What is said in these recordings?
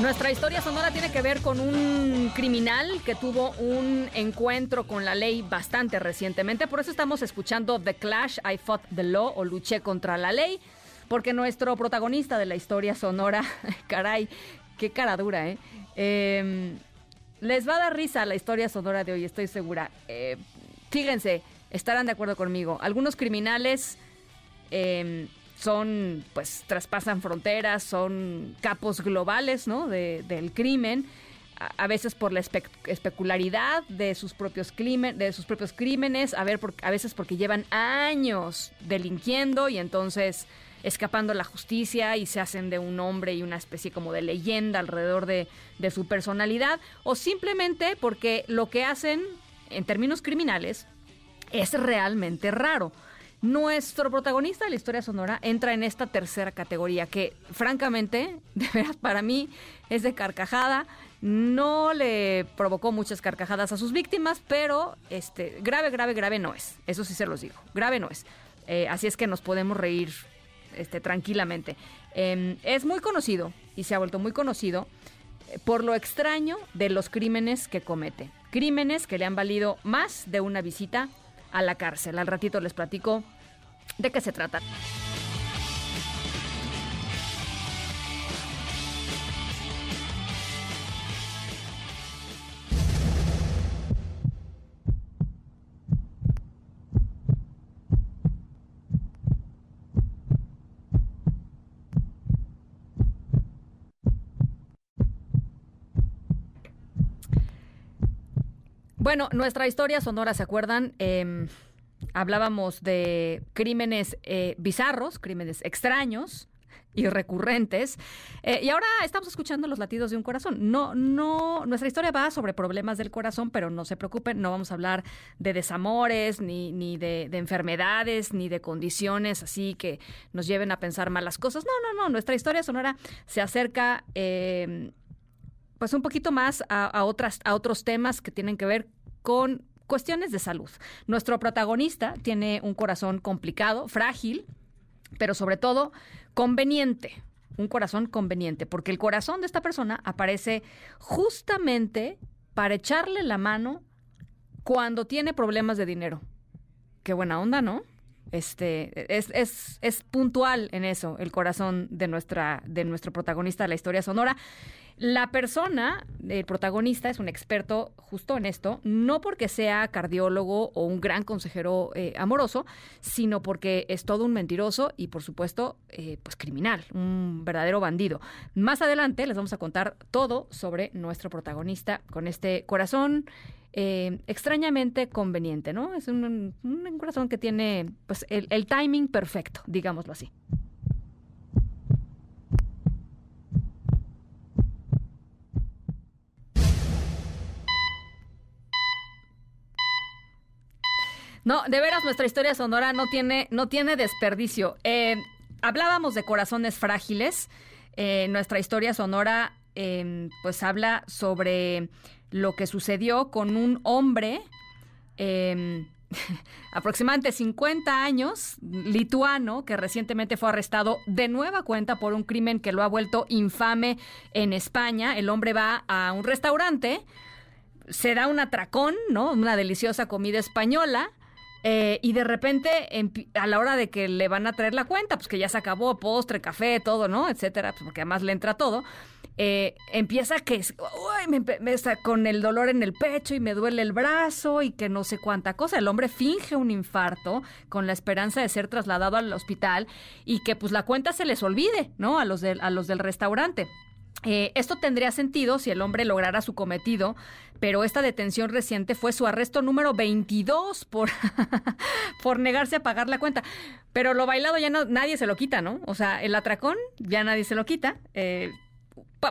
Nuestra historia sonora tiene que ver con un criminal que tuvo un encuentro con la ley bastante recientemente. Por eso estamos escuchando The Clash, I Fought the Law o Luché contra la ley. Porque nuestro protagonista de la historia sonora, caray, qué cara dura, ¿eh? Em, les va a dar risa la historia sonora de hoy, estoy segura. Eh, fíjense, estarán de acuerdo conmigo. Algunos criminales em, son, pues, traspasan fronteras, son capos globales, ¿no? del crimen. A, veces por la especularidad de sus propios de sus propios crímenes, a, ver, a veces porque llevan años delinquiendo y entonces escapando la justicia y se hacen de un hombre y una especie como de leyenda alrededor de, de su personalidad, o simplemente porque lo que hacen en términos criminales es realmente raro. Nuestro protagonista de la historia sonora entra en esta tercera categoría que francamente, de veras para mí es de carcajada. No le provocó muchas carcajadas a sus víctimas, pero este grave, grave, grave no es. Eso sí se los digo. Grave no es. Eh, así es que nos podemos reír este, tranquilamente. Em, es muy conocido y se ha vuelto muy conocido eh, por lo extraño de los crímenes que comete. Crímenes que le han valido más de una visita a la cárcel. Al ratito les platico de qué se trata. Bueno, nuestra historia sonora, ¿se acuerdan? Eh, hablábamos de crímenes eh, bizarros, crímenes extraños y recurrentes. Eh, y ahora estamos escuchando los latidos de un corazón. No, no, nuestra historia va sobre problemas del corazón, pero no se preocupen, no vamos a hablar de desamores, ni, ni de, enfermedades, ni de condiciones así que nos lleven a pensar malas cosas. No, no, no. Nuestra historia sonora se acerca. Eh, pues un poquito más a, otras, a otros temas que tienen que ver con cuestiones de salud. Nuestro protagonista tiene un corazón complicado, frágil, pero sobre todo conveniente. Un corazón conveniente, porque el corazón de esta persona aparece justamente para echarle la mano cuando tiene problemas de dinero. Qué buena onda, ¿no? Este, es, es, es puntual en eso el corazón de, nuestra, de nuestro protagonista la historia sonora. La persona, el protagonista, es un experto justo en esto, no porque sea cardiólogo o un gran consejero eh, amoroso, sino porque es todo un mentiroso y, por supuesto, eh, pues criminal, un verdadero bandido. Más adelante les vamos a contar todo sobre nuestro protagonista con este corazón eh, extrañamente conveniente, ¿no? Es un, corazón que tiene pues el timing perfecto, digámoslo así. No, de veras nuestra historia sonora no tiene, no tiene desperdicio. Eh, hablábamos de corazones frágiles. Eh, nuestra historia sonora em, pues habla sobre lo que sucedió con un hombre eh, aproximadamente 50 años, lituano, que recientemente fue arrestado de nueva cuenta por un crimen que lo ha vuelto infame en España. El hombre va a un restaurante, se da un atracón, ¿no? Una deliciosa comida española eh, y de repente, a la hora de que le van a traer la cuenta, pues que ya se acabó, postre, café, todo, ¿no? Etcétera, pues porque además le entra todo. Eh, empieza que uy, me, está con el dolor en el pecho y me duele el brazo y que no sé cuánta cosa. El hombre finge un infarto con la esperanza de ser trasladado al hospital y que pues la cuenta se les olvide, ¿no? A los, a los del restaurante. Eh, esto tendría sentido si el hombre lograra su cometido, pero esta detención reciente fue su arresto número 22 por, negarse a pagar la cuenta. Pero lo bailado ya no, nadie se lo quita, ¿no? O sea, el atracón ya nadie se lo quita. Eh,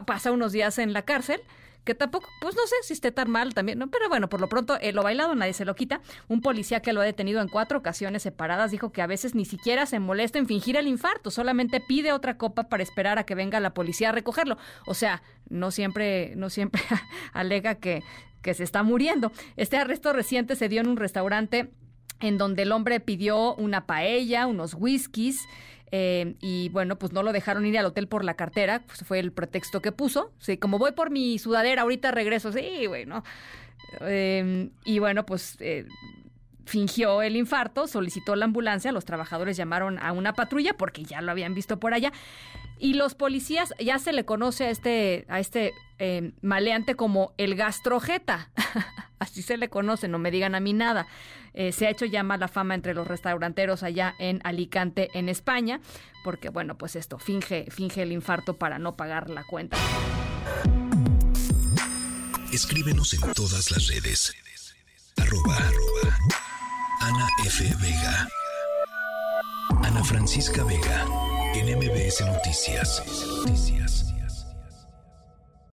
pasa unos días en la cárcel que tampoco, pues no sé si esté tan mal también, ¿no? Pero bueno, por lo pronto, eh, lo bailado nadie se lo quita. Un policía que lo ha detenido en cuatro ocasiones separadas dijo que a veces ni siquiera se molesta en fingir el infarto, solamente pide otra copa para esperar a que venga la policía a recogerlo. O sea, no siempre, no siempre alega que, que se está muriendo. Este arresto reciente se dio en un restaurante en donde el hombre pidió una paella, unos whiskies, eh, y bueno, pues no lo dejaron ir al hotel por la cartera, pues fue el pretexto que puso. Sí, como voy por mi sudadera, ahorita regreso. Sí, bueno. Eh, y bueno, pues eh, fingió el infarto, solicitó la ambulancia, los trabajadores llamaron a una patrulla porque ya lo habían visto por allá. Y los policías, ya se le conoce a este, a este eh, maleante como el gastrojeta. Así se le conoce, no me digan a mí nada. Eh, se ha hecho ya mala fama entre los restauranteros allá en Alicante, en España, porque bueno, pues esto, finge, finge el infarto para no pagar la cuenta. Escríbenos en todas las redes. Arroba, arroba. Ana F. Vega. Ana Francisca Vega. En Noticias. Noticias.